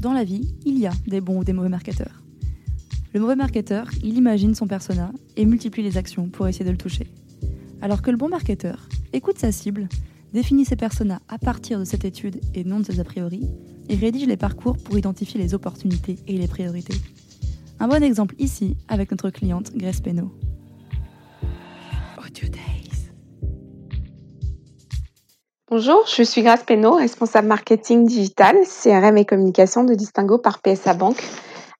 Dans la vie, il y a des bons ou des mauvais marketeurs. Le mauvais marketeur, il imagine son persona et multiplie les actions pour essayer de le toucher. Alors que le bon marketeur écoute sa cible, définit ses personas à partir de cette étude et non de ses a priori, et rédige les parcours pour identifier les opportunités et les priorités. Un bon exemple ici avec notre cliente Grace Peno. Bonjour, je suis Grace Peno, responsable marketing digital, CRM et communication de Distingo par PSA Bank,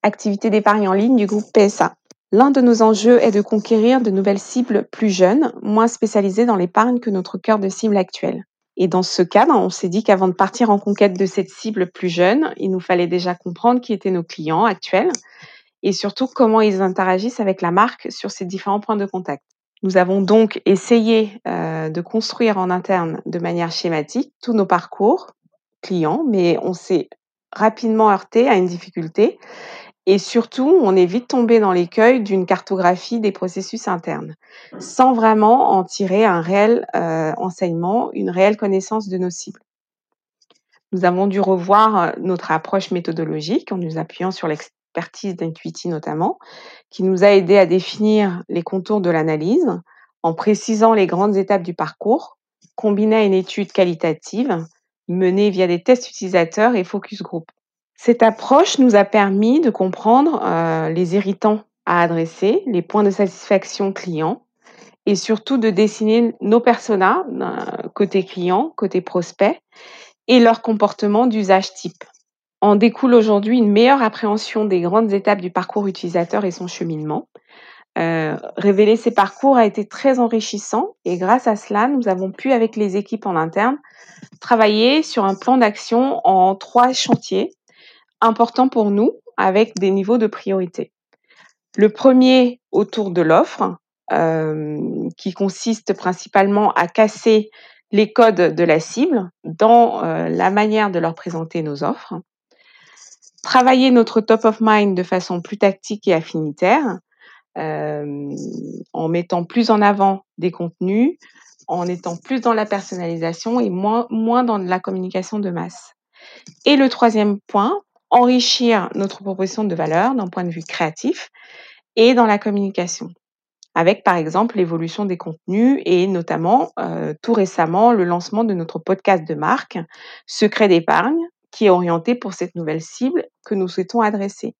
activité d'épargne en ligne du groupe PSA. L'un de nos enjeux est de conquérir de nouvelles cibles plus jeunes, moins spécialisées dans l'épargne que notre cœur de cible actuel. Et dans ce cadre, on s'est dit qu'avant de partir en conquête de cette cible plus jeune, il nous fallait déjà comprendre qui étaient nos clients actuels et surtout comment ils interagissent avec la marque sur ces différents points de contact. Nous avons donc essayé euh, de construire en interne de manière schématique tous nos parcours clients, mais on s'est rapidement heurté à une difficulté et surtout, on est vite tombé dans l'écueil d'une cartographie des processus internes, sans vraiment en tirer un réel euh, enseignement, une réelle connaissance de nos cibles. Nous avons dû revoir euh, notre approche méthodologique en nous appuyant sur l'expertise d'Intuiti notamment, qui nous a aidé à définir les contours de l'analyse en précisant les grandes étapes du parcours, combinées à une étude qualitative menée via des tests utilisateurs et focus group. Cette approche nous a permis de comprendre euh, les irritants à adresser, les points de satisfaction client et surtout de dessiner nos personas euh, côté client, côté prospect et leur comportement d'usage type. En découle aujourd'hui une meilleure appréhension des grandes étapes du parcours utilisateur et son cheminement. Euh, révéler ces parcours a été très enrichissant et grâce à cela, nous avons pu, avec les équipes en interne, travailler sur un plan d'action en trois chantiers important pour nous avec des niveaux de priorité. Le premier autour de l'offre, euh, qui consiste principalement à casser les codes de la cible dans euh, la manière de leur présenter nos offres. Travailler notre top of mind de façon plus tactique et affinitaire, euh, en mettant plus en avant des contenus, en étant plus dans la personnalisation et moins, moins dans la communication de masse. Et le troisième point, enrichir notre proposition de valeur d'un point de vue créatif et dans la communication avec par exemple l'évolution des contenus et notamment euh, tout récemment le lancement de notre podcast de marque Secret d'épargne qui est orienté pour cette nouvelle cible nous souhaitons adresser.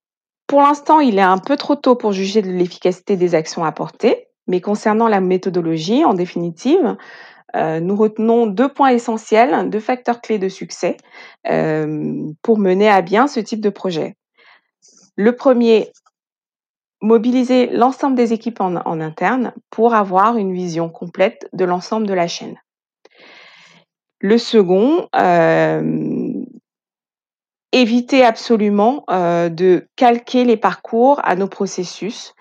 Pour l'instant, il est un peu trop tôt pour juger de l'efficacité des actions apportées, mais concernant la méthodologie, en définitive, euh, nous retenons deux points essentiels, deux facteurs clés de succès euh, pour mener à bien ce type de projet. Le premier, mobiliser l'ensemble des équipes en, interne pour avoir une vision complète de l'ensemble de la chaîne. Le second, euh, éviter absolument de calquer les parcours à nos processus,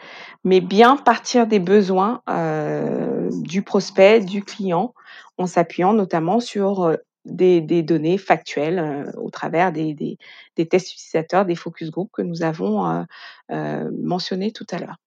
mais bien partir des besoins du prospect, du client, en s'appuyant notamment sur euh, des, données factuelles euh, au travers des, tests utilisateurs, des focus group que nous avons euh, mentionnés tout à l'heure.